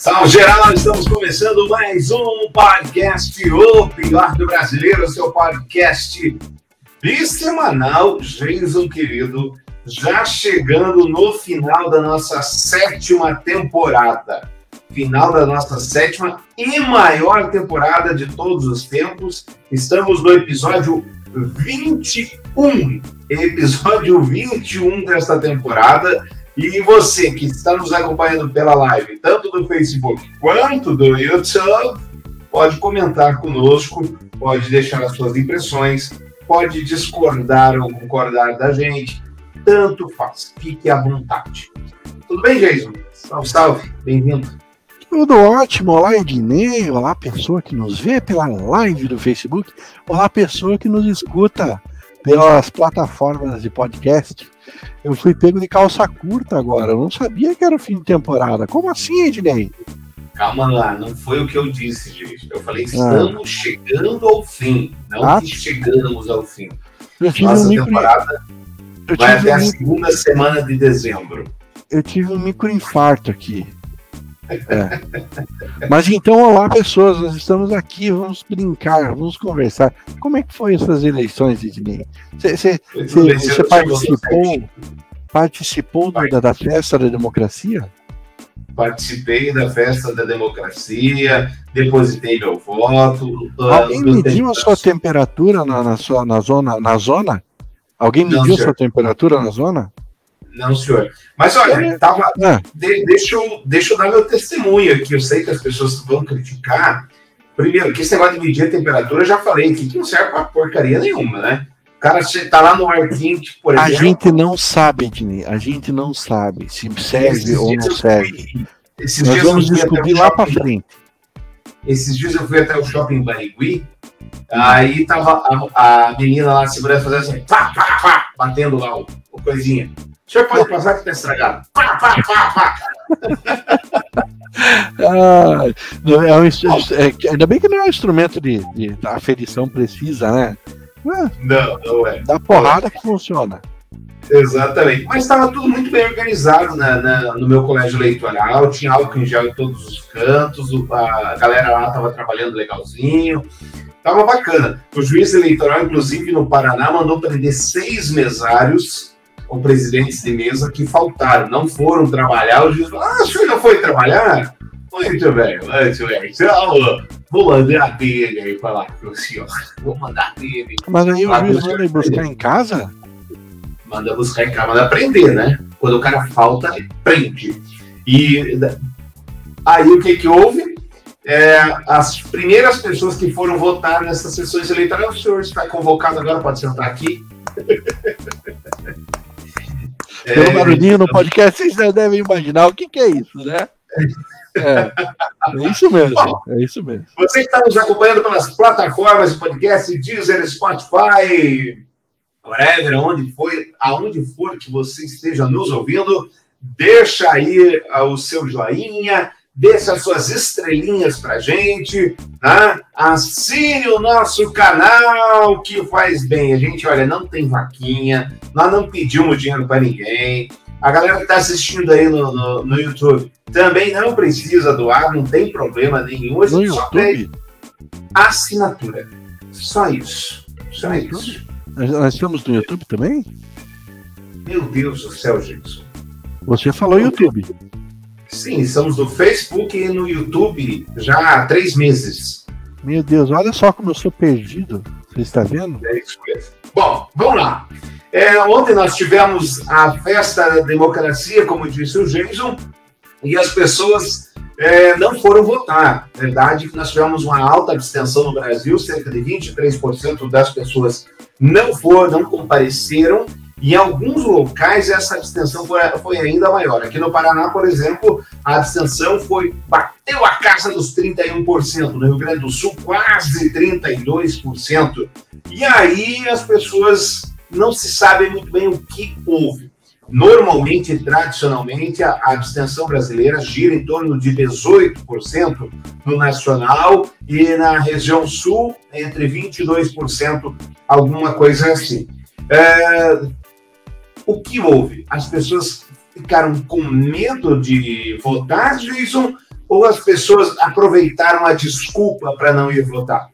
Salve geral, estamos começando mais um podcast O Pior do Brasileiro, seu podcast bissemanal, Jason querido, já chegando no final da nossa sétima temporada. Final da nossa sétima e maior temporada de todos os tempos. Estamos no episódio 21. Episódio 21 desta temporada e você que está nos acompanhando pela live, tanto do Facebook quanto do YouTube, pode comentar conosco, pode deixar as suas impressões, pode discordar ou concordar da gente, tanto faz, fique à vontade. Tudo bem, Jason? Salve, salve, bem-vindo. Tudo ótimo, olá Ednei, olá pessoa que nos vê pela live do Facebook, olá pessoa que nos escuta pelas plataformas de podcast. Eu fui pego de calça curta agora. Eu não sabia que era o fim de temporada. Como assim, Ednei? Calma lá, não foi o que eu disse, gente. Eu falei, ah. estamos ah. chegando ao fim. Não ah. que chegamos ao fim. Nossa um temporada micro... vai até um a segunda semana de dezembro. Eu tive um microinfarto aqui. É. Mas então, olá pessoas, nós estamos aqui, vamos brincar, vamos conversar. Como é que foi essas eleições, Ednei? Você participou, participou da, da festa da democracia? Participei da festa da democracia, depositei meu voto. Ah, Alguém mediu a sua temperatura na, na, sua, na, zona, na zona? Alguém mediu a sua temperatura na zona? Não, senhor. Mas olha, tava, é. de, deixa, eu, deixa eu dar meu testemunho aqui. Eu sei que as pessoas vão criticar. Primeiro, que esse negócio de medir a temperatura, eu já falei que não serve pra porcaria nenhuma, né? O cara tá lá no ar quente, por exemplo. A gente não sabe, Ednei. A gente não sabe se serve ou não serve. Esses Nós vamos descobrir lá para frente. Esses dias eu fui até o shopping Barigui, aí tava a, a menina lá segurando, fazendo assim, pá, pá, pá, batendo lá o, o coisinha. O senhor pode passar que está estragado. Pá, pá, pá, pá. ah, é um, é, ainda bem que não é um instrumento de, de aferição precisa, né? É, não, não é. Dá porrada que funciona. Exatamente. Mas estava tudo muito bem organizado na, na, no meu colégio eleitoral, tinha álcool em gel em todos os cantos, a galera lá estava trabalhando legalzinho, estava bacana. O juiz eleitoral, inclusive no Paraná, mandou prender seis mesários com presidentes de mesa que faltaram, não foram trabalhar. O juiz falou: Ah, o senhor não foi trabalhar? Muito bem, muito bem. Então, vou mandar dele aí falar com o senhor. Vou mandar dele. Mas aí o juiz manda buscar em casa? Manda buscar em casa, manda prender, né? Quando o cara falta, prende. E aí o que que houve? É, as primeiras pessoas que foram votar nessas sessões eleitorais, o senhor está convocado agora, pode sentar aqui. Pelo é, barulhinho no podcast, vocês já devem imaginar o que, que é isso, né? É, é isso mesmo, é isso mesmo. Você está nos acompanhando pelas plataformas de podcast, Deezer, Spotify, whatever, onde foi, aonde for que você esteja nos ouvindo, deixa aí o seu joinha, deixa suas estrelinhas pra gente, né? assine o nosso canal que faz bem. A gente, olha, não tem vaquinha, nós não pedimos dinheiro para ninguém. A galera que está assistindo aí no, no, no, YouTube também não precisa doar, não tem problema nenhum. A gente no só YouTube? assinatura. Só isso. Só isso. Nós estamos no YouTube também? Meu Deus do céu, gente. Você falou YouTube. Sim, estamos no Facebook e no YouTube já há três meses. Meu Deus, olha só como eu sou perdido. Você está vendo? É isso mesmo. Bom, vamos lá. É, ontem nós tivemos a festa da democracia, como disse o Jason, e as pessoas é, não foram votar. Verdade que nós tivemos uma alta abstenção no Brasil, cerca de 23% das pessoas não foram, não compareceram, em alguns locais, essa abstenção foi, foi, ainda maior. Aqui no Paraná, por exemplo, a abstenção foi bateu a casa dos 31%. No Rio Grande do Sul, quase 32%. E aí as pessoas não se sabem muito bem o que houve. Normalmente, tradicionalmente, a abstenção brasileira gira em torno de 18% no nacional e na região sul, entre 22%, alguma coisa assim. É, o que houve? As pessoas ficaram com medo de votar, Jason, ou as pessoas aproveitaram a desculpa para não ir votar?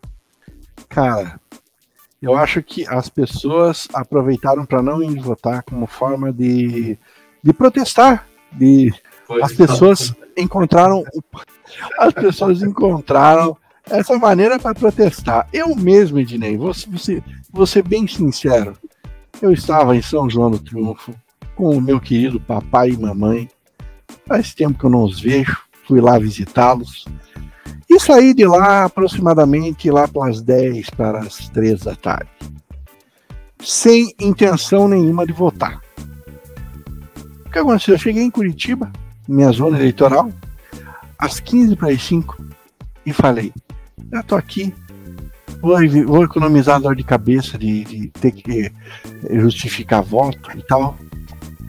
Cara, eu acho que as pessoas aproveitaram para não ir votar como forma de, de protestar. De, as pessoas encontraram. As pessoas encontraram essa maneira para protestar. Eu mesmo, Ednei, vou, você, vou ser bem sincero. Eu estava em São João do Triunfo com o meu querido papai e mamãe. Faz tempo que eu não os vejo. Fui lá visitá-los. E saí de lá aproximadamente lá pelas 10 para as 3 da tarde. Sem intenção nenhuma de votar. O que aconteceu? Eu cheguei em Curitiba, minha zona eleitoral, às 15 para as 5 e falei: já tô aqui, vou, vou economizar dor de cabeça de, de ter que justificar voto e tal.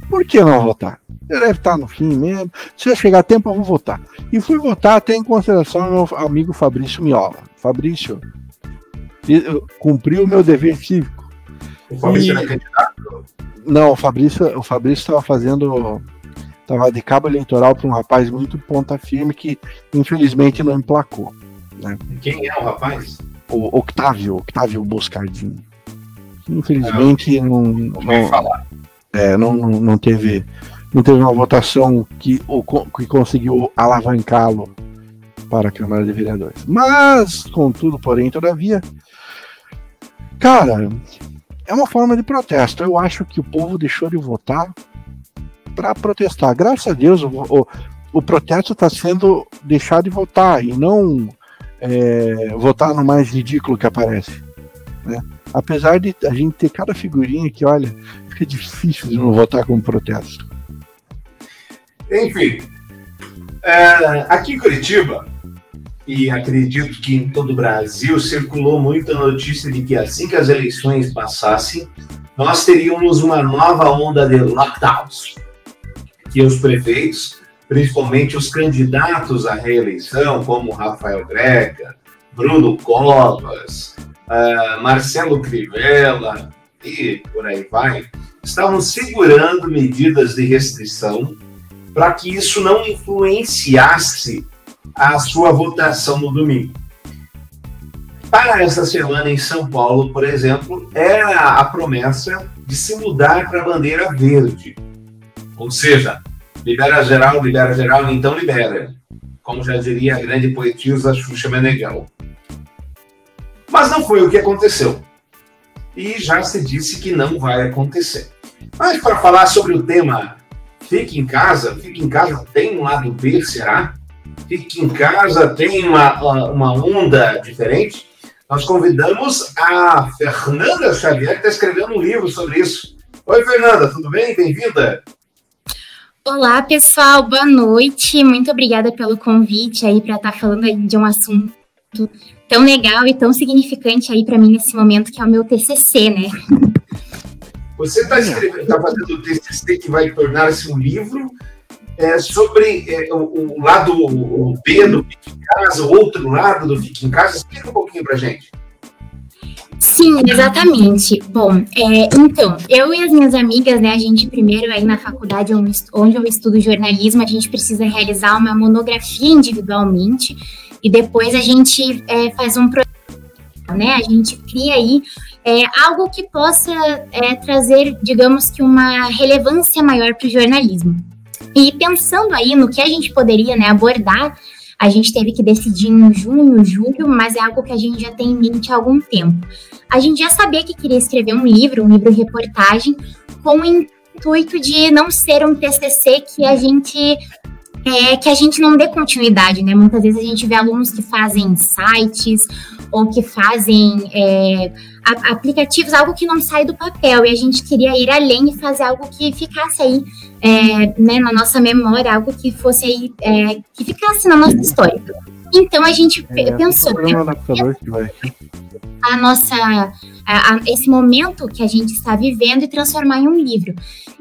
Por que não votar? deve estar no fim mesmo. Se eu chegar a tempo, eu vou votar. E fui votar até em consideração meu amigo Fabrício Miola. Fabrício, cumpriu o meu dever cívico. O Fabrício e... era candidato? Não, o Fabrício o Fabrício estava fazendo. Estava de cabo eleitoral para um rapaz muito ponta firme que infelizmente não emplacou. Né? Quem é o rapaz? O Octávio, Octávio Boscardinho. Infelizmente não, não, não, falar. É, não, não, não teve não teve uma votação que, que conseguiu alavancá-lo para a Câmara de Vereadores. Mas, contudo, porém, todavia, cara, é uma forma de protesto. Eu acho que o povo deixou de votar para protestar. Graças a Deus, o, o, o protesto está sendo deixar de votar e não é, votar no mais ridículo que aparece. Né? Apesar de a gente ter cada figurinha que, olha, fica difícil de não votar como protesto. Enfim, é, aqui em Curitiba, e acredito que em todo o Brasil, circulou muita notícia de que assim que as eleições passassem, nós teríamos uma nova onda de lockdowns. Que os prefeitos, principalmente os candidatos à reeleição, como Rafael Greca, Bruno Covas, uh, Marcelo Crivella e por aí vai, estavam segurando medidas de restrição para que isso não influenciasse a sua votação no domingo. Para essa semana em São Paulo, por exemplo, era a promessa de se mudar para a bandeira verde. Ou seja, libera geral, libera geral, então libera. Como já diria a grande poetisa Xuxa Meneghel. Mas não foi o que aconteceu. E já se disse que não vai acontecer. Mas para falar sobre o tema Fique em casa, fique em casa tem um lado B, será? Fique em casa tem uma, uma onda diferente? Nós convidamos a Fernanda Xavier, que está escrevendo um livro sobre isso. Oi, Fernanda, tudo bem? Bem-vinda. Olá, pessoal, boa noite. Muito obrigada pelo convite aí para estar tá falando aí de um assunto tão legal e tão significante aí para mim nesse momento, que é o meu TCC, né? Você está tá fazendo o TCC que vai tornar-se um livro é, sobre é, o, o, lado o B do Fique em Casa, o outro lado do Fique em Casa. Explica um pouquinho para gente. Sim, exatamente. Bom, é, então, eu e as minhas amigas, né, a gente primeiro aí na faculdade onde eu estudo jornalismo, a gente precisa realizar uma monografia individualmente e depois a gente é, faz um projeto, né, a gente cria aí é, algo que possa é, trazer, digamos que, uma relevância maior para o jornalismo. E pensando aí no que a gente poderia né, abordar, a gente teve que decidir em junho, julho, mas é algo que a gente já tem em mente há algum tempo. A gente já sabia que queria escrever um livro, um livro reportagem, com o intuito de não ser um TCC que a gente é, que a gente não dê continuidade, né? Muitas vezes a gente vê alunos que fazem sites ou que fazem é, aplicativos, algo que não sai do papel, e a gente queria ir além e fazer algo que ficasse aí é, né, na nossa memória, algo que fosse aí, é, que ficasse na nossa história. Então a gente é, pensou. Né, a nossa a, a, esse momento que a gente está vivendo e transformar em um livro.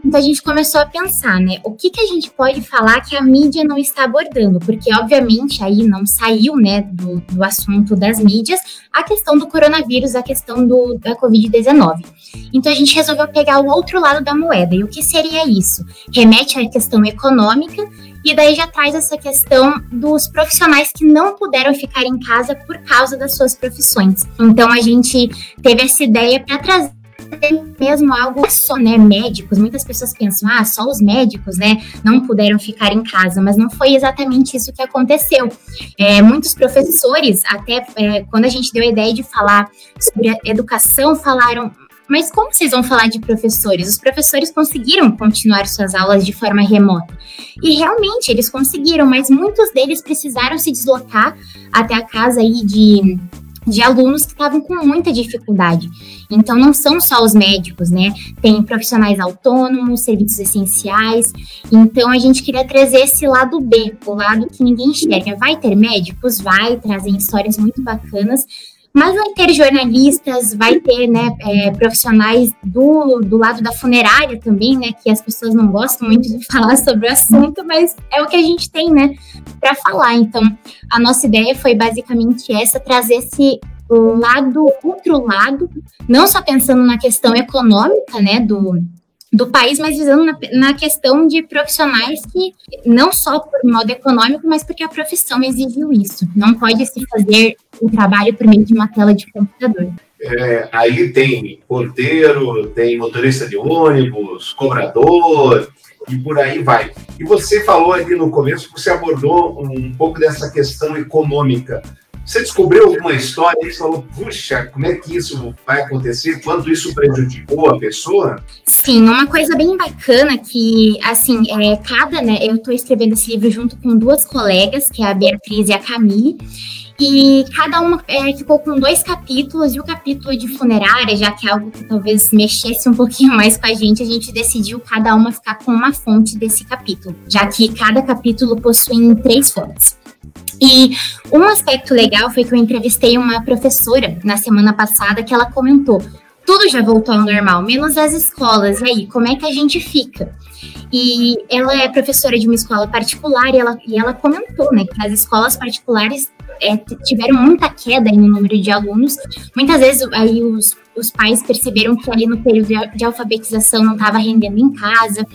Então a gente começou a pensar, né? O que, que a gente pode falar que a mídia não está abordando? Porque, obviamente, aí não saiu, né, do, do assunto das mídias a questão do coronavírus, a questão do, da Covid-19. Então a gente resolveu pegar o outro lado da moeda. E o que seria isso? Remete à questão econômica E daí já traz essa questão dos profissionais que não puderam ficar em casa por causa das suas profissões. Então a gente teve essa ideia para trazer mesmo algo só, né, médicos. Muitas pessoas pensam, ah, só os médicos, né, não puderam ficar em casa, mas não foi exatamente isso que aconteceu. É, muitos professores, até é, quando a gente deu a ideia de falar sobre a educação, falaram, mas como vocês vão falar de professores? Os professores conseguiram continuar suas aulas de forma remota. E realmente eles conseguiram, mas muitos deles precisaram se deslocar até a casa aí de, de alunos que estavam com muita dificuldade. Então não são só os médicos, né? Tem profissionais autônomos, serviços essenciais. Então a gente queria trazer esse lado B, o lado que ninguém enxerga. Vai ter médicos? Vai, trazem histórias muito bacanas mas vai ter jornalistas, vai ter né, é, profissionais do, do lado da funerária também, né? Que as pessoas não gostam muito de falar sobre o assunto, mas é o que a gente tem, né, para falar. Então, a nossa ideia foi basicamente essa: trazer esse lado, outro lado, não só pensando na questão econômica, né, do, do país, mas visando na, na, questão de profissionais que, não só por modo econômico, mas porque a profissão exigiu isso. Não pode se fazer o trabalho por meio de uma tela de computador. É, aí tem porteiro, tem motorista de ônibus, cobrador e por aí vai. E você falou ali no começo, você abordou um pouco dessa questão econômica. Você descobriu alguma história e falou, puxa, como é que isso vai acontecer? Quanto isso prejudicou a pessoa? Sim, uma coisa bem bacana que, assim, é, cada, né, eu estou escrevendo esse livro junto com duas colegas, que é a Beatriz e a Camille, e cada uma é, ficou com dois capítulos, e o capítulo de funerária, já que é algo que talvez mexesse um pouquinho mais com a gente, a gente decidiu cada uma ficar com uma fonte desse capítulo, já que cada capítulo possui três fontes. E um aspecto legal foi que eu entrevistei uma professora na semana passada que ela comentou: tudo já voltou ao normal, menos as escolas. E aí, como é que a gente fica? E ela é professora de uma escola particular e ela, e ela comentou né, que as escolas particulares é, tiveram muita queda no número de alunos. Muitas vezes aí os, os pais perceberam que ali no período de, alfabetização não estava rendendo em casa,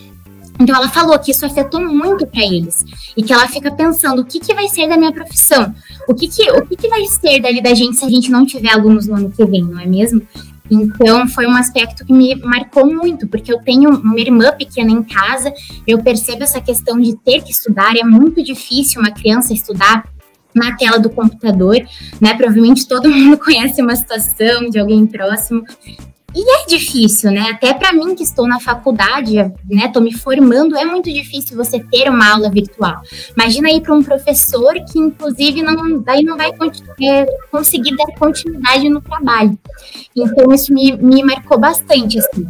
então ela falou que isso afetou muito para eles e que ela fica pensando o que, que vai ser da minha profissão, o que, que, o que, que vai ser dali da gente se a gente não tiver alunos no ano que vem, não é mesmo? Então foi um aspecto que me marcou muito, porque eu tenho uma irmã pequena em casa, eu percebo essa questão de ter que estudar, é muito difícil uma criança estudar na tela do computador, né? Provavelmente todo mundo conhece uma situação de alguém próximo. E é difícil, né? Até para mim que estou na faculdade, né, tô me formando, é muito difícil você ter uma aula virtual. Imagina aí para um professor que inclusive não daí não vai é, conseguir dar continuidade no trabalho. Então isso me, me marcou bastante assim.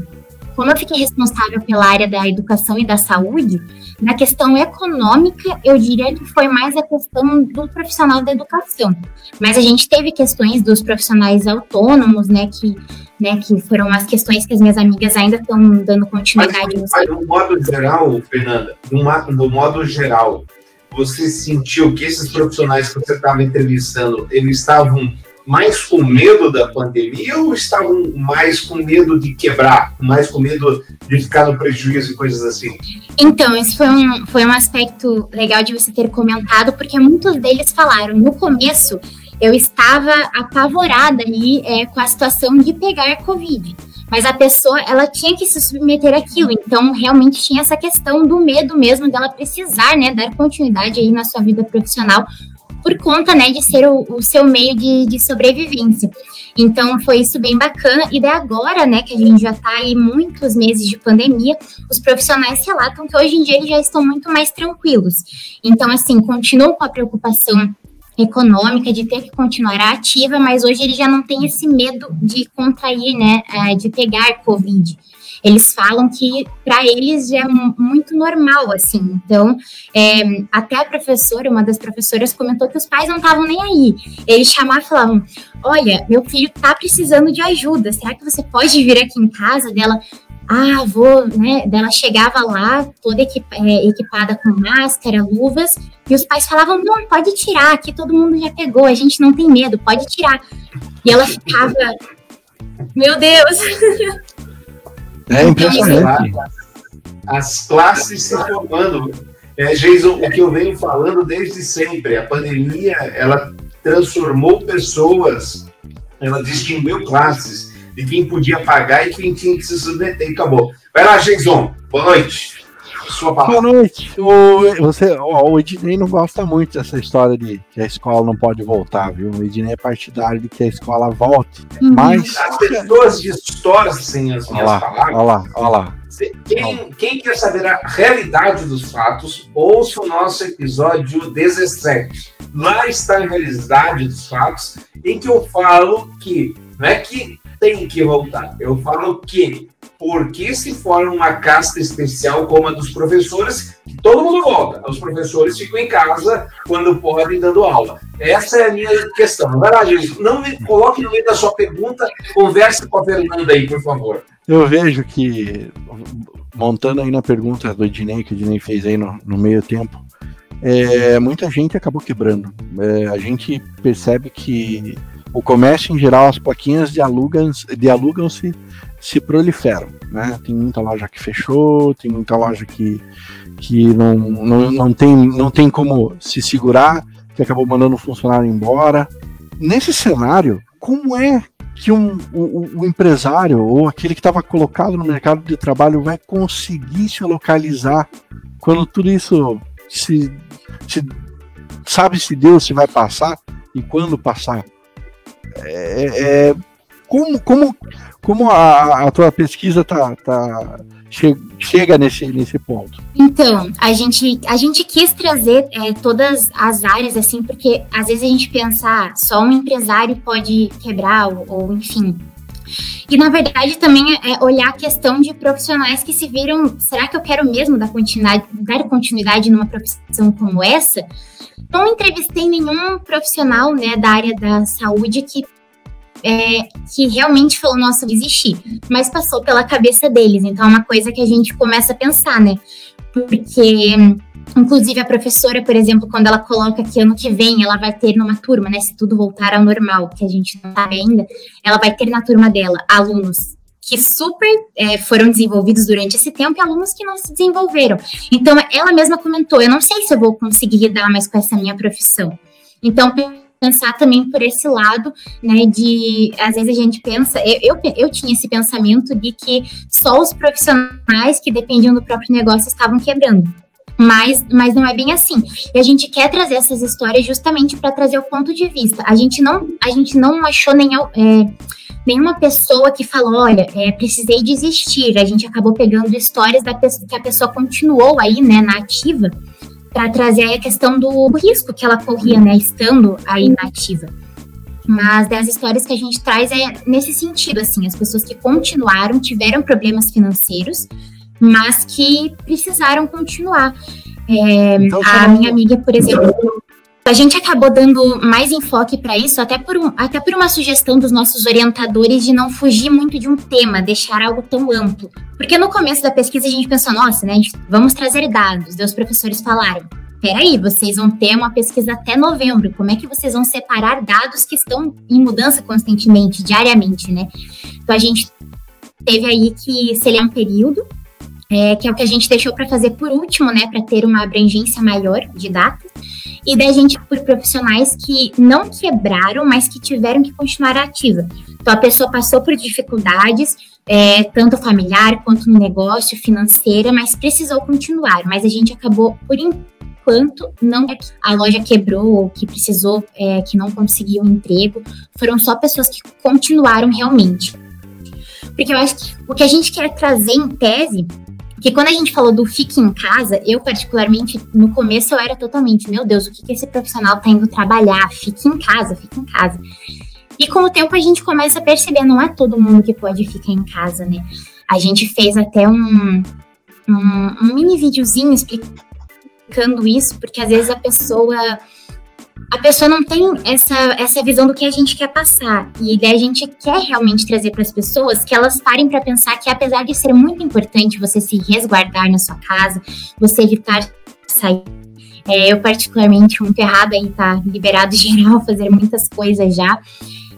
Como eu fiquei responsável pela área da educação e da saúde, na questão econômica, eu diria que foi mais a questão do profissional da educação. Mas a gente teve questões dos profissionais autônomos, né, que né, que foram as questões que as minhas amigas ainda estão dando continuidade. Mas, mas no modo geral, Fernanda, no, no modo geral, você sentiu que esses profissionais que você estava entrevistando, eles estavam mais com medo da pandemia ou estavam mais com medo de quebrar, mais com medo de ficar no prejuízo e coisas assim? Então, esse foi um, foi um aspecto legal de você ter comentado, porque muitos deles falaram no começo eu estava apavorada ali é, com a situação de pegar Covid. Mas a pessoa, ela tinha que se submeter àquilo. Então, realmente tinha essa questão do medo mesmo dela precisar, né, dar continuidade aí na sua vida profissional por conta, né, de ser o, o seu meio de, de, sobrevivência. Então, foi isso bem bacana. E daí agora, né, que a gente já está aí muitos meses de pandemia, os profissionais relatam que hoje em dia eles já estão muito mais tranquilos. Então, assim, continuam com a preocupação econômica de ter que continuar ativa, mas hoje ele já não tem esse medo de contrair, né, é, de pegar Covid. Eles falam que para eles é muito normal, assim. Então, é, até a professora, uma das professoras, comentou que os pais não estavam nem aí. Eles chamavam e falavam: Olha, meu filho tá precisando de ajuda. Será que você pode vir aqui em casa dela? ah, vou, né? Dela chegava lá, toda é, equipada com máscara, luvas, e os pais falavam: não, pode tirar, aqui todo mundo já pegou, a gente não tem medo, pode tirar. E ela ficava, meu Deus! É impressionante. As classes se formando. É, Jason, o que eu venho falando desde sempre, a pandemia, ela transformou pessoas, ela distinguiu classes de quem podia pagar e quem tinha que se submeter acabou. Vai lá, Jason, boa noite. Sua palavra. Boa noite. O, você, o Ednei não gosta muito dessa história de que a escola não pode voltar, viu? O Ednei é partidário de que a escola volte. Uhum. Mas. As pessoas distorcem as minhas olha lá, palavras. Olha lá, olha lá. Quem, quem, quer saber a realidade dos fatos, ouça o nosso episódio 17. Lá está a realidade dos fatos, em que eu falo que não é que tem que voltar, eu falo que porque se forma uma casta especial como a dos professores, todo mundo volta. Os professores ficam em casa quando podem dando aula. Essa é a minha questão. Vai lá, gente. Não me coloque no meio da sua pergunta, converse com a Fernanda aí, por favor. Eu vejo que, montando aí na pergunta do Ednei, que o Ednei fez aí no, no meio tempo, é, muita gente acabou quebrando. É, a gente percebe que o comércio em geral, as plaquinhas de alugam-se de alugam -se, se proliferam. Né? Tem muita loja que fechou, tem muita loja que, que não, não, não, tem, não tem como se segurar, que acabou mandando o funcionário embora. Nesse cenário, como é que um, o, o empresário ou aquele que estava colocado no mercado de trabalho vai conseguir se localizar quando tudo isso se, se sabe se Deus se vai passar e quando passar? É, é, como, como, como a, a tua pesquisa tá, tá, che, chega nesse, nesse ponto? Então, a gente, a gente quis trazer é, todas as áreas, assim, porque às vezes a gente pensa, ah, só um empresário pode quebrar, ou, ou enfim, e na verdade também é, é olhar a questão de profissionais que se viram, será que eu quero mesmo dar continuidade, dar continuidade numa profissão como essa? Não entrevistei nenhum profissional né, da área da saúde que, é, que realmente falou, nossa, eu existir, mas passou pela cabeça deles. Então é uma coisa que a gente começa a pensar, né? Porque Inclusive, a professora, por exemplo, quando ela coloca que ano que vem ela vai ter numa turma, né? Se tudo voltar ao normal, que a gente não sabe ainda, ela vai ter na turma dela alunos que super é, foram desenvolvidos durante esse tempo e alunos que não se desenvolveram. Então, ela mesma comentou: eu não sei se eu vou conseguir lidar mais com essa minha profissão. Então, pensar também por esse lado, né, de às vezes a gente pensa, eu, eu, eu, tinha esse pensamento de que só os profissionais que dependiam do próprio negócio estavam quebrando mas, mas não é bem assim. E a gente quer trazer essas histórias justamente para trazer o ponto de vista. A gente não, a gente não achou nem, é, nenhuma pessoa que falou, olha, é, precisei desistir. A gente acabou pegando histórias da pessoa, que a pessoa continuou aí, né, na ativa, para trazer a questão do risco que ela corria, né, estando aí na ativa. Mas das histórias que a gente traz é nesse sentido, assim, as pessoas que continuaram, tiveram problemas financeiros, mas que precisaram continuar. É, então, a minha amiga, por exemplo, a gente acabou dando mais enfoque para isso, até por, um, até por uma sugestão dos nossos orientadores de não fugir muito de um tema, deixar algo tão amplo. Porque no começo da pesquisa a gente pensou, nossa, né, vamos trazer dados. Os professores falaram, peraí, vocês vão ter uma pesquisa até novembro, como é que vocês vão separar dados que estão em mudança constantemente, diariamente, né? Então a gente teve aí que seria um período é, que é o que a gente deixou para fazer por último, né, para ter uma abrangência maior de datas. E daí a gente por profissionais que não quebraram, mas que tiveram que continuar ativa. Então a pessoa passou por dificuldades, é, tanto familiar quanto no negócio, financeira, mas precisou continuar. Mas a gente acabou, por enquanto, não é a loja quebrou ou que precisou, é, que não conseguiu um emprego. Foram só pessoas que continuaram realmente. Porque eu acho que o que a gente quer trazer em tese porque quando a gente falou do fique em casa, eu particularmente, no começo eu era totalmente, meu Deus, o que, que esse profissional tá indo trabalhar? Fique em casa, fique em casa. E com o tempo a gente começa a perceber, não é todo mundo que pode ficar em casa, né? A gente fez até um, um, um mini videozinho explicando isso, porque às vezes a pessoa a pessoa não tem essa, essa visão do que a gente quer passar. E daí a gente quer realmente trazer para as pessoas que elas parem para pensar que, apesar de ser muito importante você se resguardar na sua casa, você evitar sair. É, eu, particularmente, muito errado estar tá liberado geral, fazer muitas coisas já.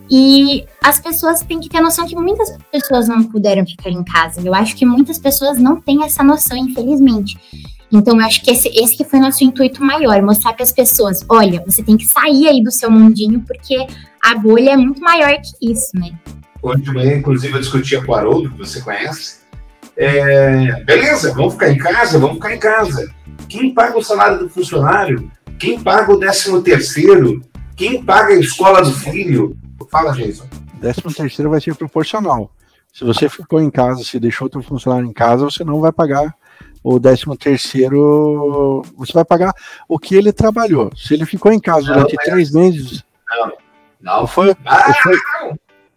E as pessoas têm que ter noção que muitas pessoas não puderam ficar em casa. Eu acho que muitas pessoas não têm essa noção, infelizmente. Então, eu acho que esse, esse que foi nosso intuito maior, mostrar para as pessoas, olha, você tem que sair aí do seu mundinho, porque a bolha é muito maior que isso, né? Hoje de manhã, inclusive, eu discutia com o Haroldo, que você conhece. É, beleza, vamos ficar em casa, vamos ficar em casa. Quem paga o salário do funcionário? Quem paga o décimo terceiro? Quem paga a escola do filho? Fala, Jason. Décimo terceiro vai ser proporcional. Se você ficou em casa, se deixou outro funcionário em casa, você não vai pagar o décimo terceiro. Você vai pagar o que ele trabalhou. Se ele ficou em casa não, durante três meses. Não, não. Foi, ah, foi,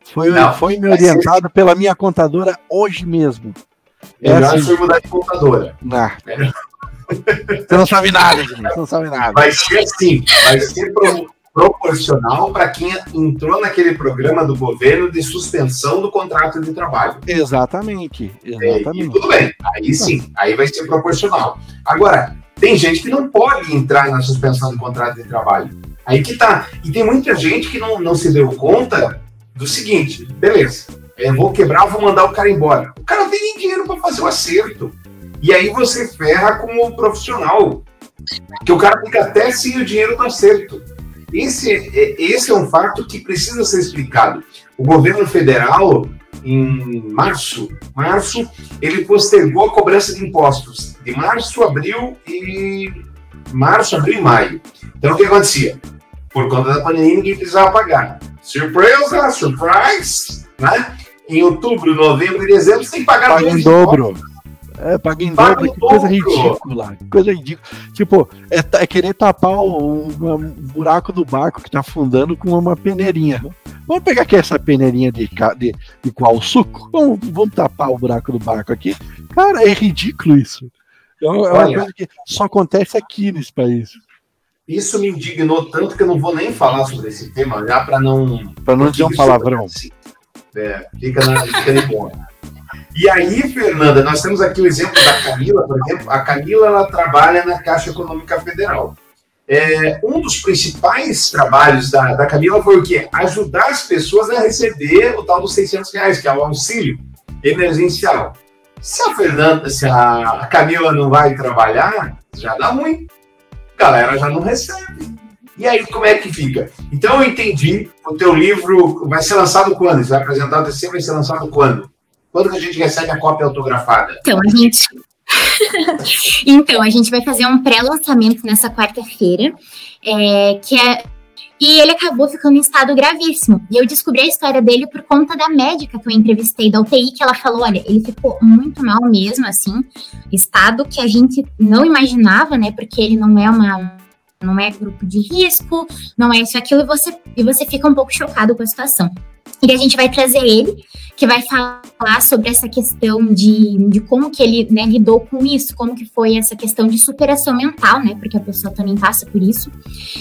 foi, não, foi me orientado ser... pela minha contadora hoje mesmo. É Melhor assim, mudar de contadora. Não. Você não sabe nada, gente. Você não sabe nada. Vai ser assim, vai ser pro, proporcional para quem entrou naquele programa do governo de suspensão do contrato de trabalho. Exatamente. exatamente. É, tudo bem, aí sim, aí vai ser proporcional. Agora, tem gente que não pode entrar na suspensão do contrato de trabalho. Aí que tá. E tem muita gente que não, não se deu conta do seguinte: beleza, eu vou quebrar, vou mandar o cara embora. O cara não tem nem dinheiro para fazer o acerto. E aí você ferra como profissional. Que o cara fica até sem o dinheiro do acerto. Esse, é, esse é um fato que precisa ser explicado. O governo federal, em março, março, ele postergou a cobrança de impostos de março, abril e março, abril e maio. Então o que acontecia? Por conta da pandemia, ninguém precisava pagar. Surpresa, surprise, né? Em outubro, novembro e dezembro, você tem que pagar Paga em dobro. Impostos. É, paga em dobro, que coisa ridícula. Coisa ridícula. Tipo, é, é querer tapar o, o, buraco do barco que tá afundando com uma peneirinha. Vamos pegar aqui essa peneirinha de, de, de qual suco? Vamos, vamos tapar o buraco do barco aqui. Cara, é ridículo isso. É uma, Olha, coisa que só acontece aqui nesse país. Isso me indignou tanto que eu não vou nem falar sobre esse tema já para não. Para não dizer um palavrão. É, fica na, fica de e aí, Fernanda, nós temos aqui o exemplo da Camila, por exemplo. A Camila ela trabalha na Caixa Econômica Federal. É, um dos principais trabalhos da, da Camila foi o quê? Ajudar as pessoas a receber o tal dos 600 reais, que é o auxílio emergencial. Se a Fernanda, se a Camila não vai trabalhar, já dá ruim. A galera já não recebe. E aí, como é que fica? Então, eu entendi. O teu livro vai ser lançado quando? Você vai apresentar o TC, vai ser lançado quando? Quando que a gente recebe a cópia autografada? Então, a gente. então, a gente vai fazer um pré-lançamento nessa quarta-feira, é, que é. E ele acabou ficando em estado gravíssimo. E eu descobri a história dele por conta da médica que eu entrevistei da UTI, que ela falou: olha, ele ficou muito mal mesmo, assim, estado que a gente não imaginava, né? Porque ele não é uma não é grupo de risco, não é isso aquilo, e você, e você fica um pouco chocado com a situação. E a gente vai trazer ele, que vai falar sobre essa questão de, de como que ele né, lidou com isso, como que foi essa questão de superação mental, né? Porque a pessoa também passa por isso.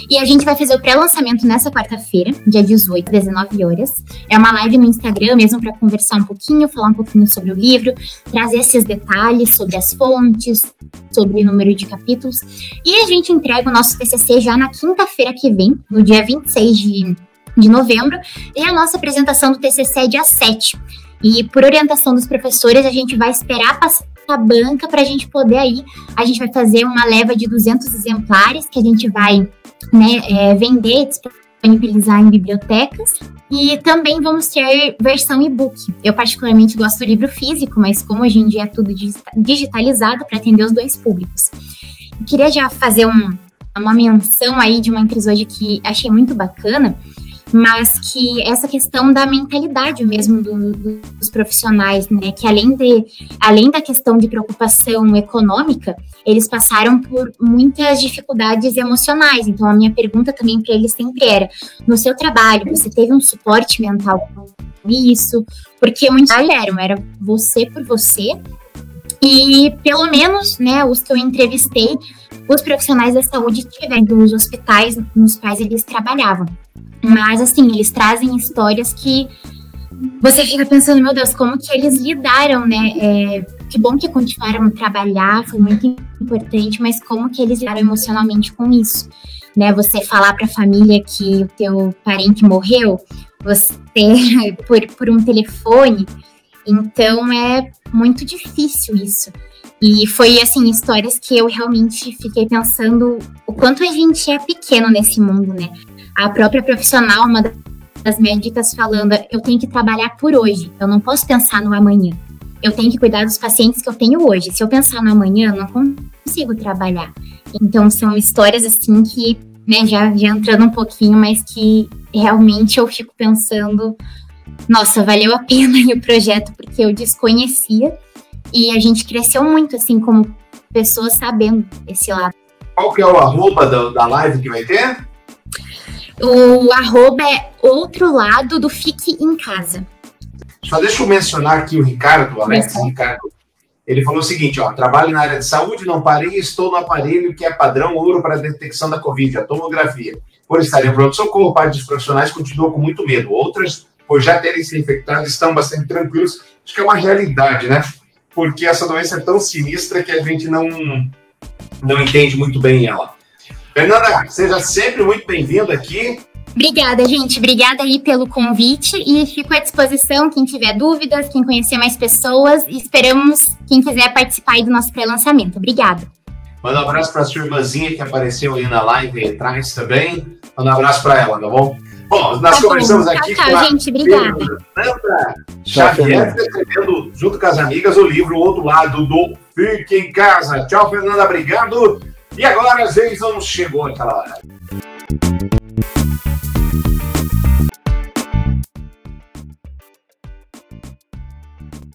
E a gente vai fazer o pré-lançamento nessa quarta-feira, dia 18, 19 horas. É uma live no Instagram mesmo para conversar um pouquinho, falar um pouquinho sobre o livro, trazer esses detalhes sobre as fontes, sobre o número de capítulos. E a gente entrega o nosso TCC já na quinta-feira que vem, no dia 26 de de novembro, e a nossa apresentação do TCC é dia 7. E por orientação dos professores, a gente vai esperar passar a banca para a gente poder aí, a gente vai fazer uma leva de 200 exemplares que a gente vai né, é, vender, disponibilizar em bibliotecas. E também vamos ter versão e-book. Eu particularmente gosto do livro físico, mas como hoje em dia é tudo digitalizado para atender os dois públicos. Eu queria já fazer um, uma menção aí de uma empresa hoje que achei muito bacana, mas que essa questão da mentalidade mesmo do, do, dos profissionais, né, que além de além da questão de preocupação econômica, eles passaram por muitas dificuldades emocionais. Então a minha pergunta também para eles sempre era: no seu trabalho você teve um suporte mental com isso? Porque muitos eram era você por você. E pelo menos, né, os que eu entrevistei, os profissionais da saúde tiveram dos hospitais nos quais eles trabalhavam. Mas, assim, eles trazem histórias que você fica pensando, meu Deus, como que eles lidaram, né? É, que bom que continuaram a trabalhar, foi muito importante, mas como que eles lidaram emocionalmente com isso? Né, você falar para a família que o teu parente morreu, você por, por um telefone, Então é muito difícil isso. E foi assim, histórias que eu realmente fiquei pensando o quanto a gente é pequeno nesse mundo, né? A própria profissional, uma das médicas falando, eu tenho que trabalhar por hoje, eu não posso pensar no amanhã. Eu tenho que cuidar dos pacientes que eu tenho hoje. Se eu pensar no amanhã, eu não consigo trabalhar. Então são histórias assim que, né, já, já entrando um pouquinho, mas que realmente eu fico pensando, nossa, valeu a pena o projeto, porque eu desconhecia e a gente cresceu muito, assim, como pessoas sabendo esse lado. Qual que é o arroba da, da live que vai ter? O arroba é outro lado do Fique em Casa. Só deixa eu mencionar aqui o Ricardo, o Alex Ricardo. Ele falou o seguinte, ó, trabalho na área de saúde, não parei, estou no aparelho que é padrão ouro para a detecção da Covid, a tomografia. Por estar em pronto-socorro, parte dos profissionais continuam com muito medo. Outras, por já terem se infectado, estão bastante tranquilos. Acho que é uma realidade, né? Porque essa doença é tão sinistra que a gente não, não entende muito bem ela. Fernanda, seja sempre muito bem-vinda aqui. Obrigada, gente. Obrigada aí pelo convite e fico à disposição quem tiver dúvidas, quem conhecer mais pessoas. E esperamos quem quiser participar aí do nosso pré-lançamento. Obrigada. Manda um abraço para a sua irmãzinha que apareceu aí na live aí atrás também. Manda um abraço para ela, tá bom? Bom, nós tá conversamos bom. aqui tchau, com a gente. Obrigada. Fernanda Xavier, escrevendo junto com as amigas o livro O Outro Lado do Fique em Casa. Tchau, Fernanda. Obrigado. E agora, não chegou aquela hora.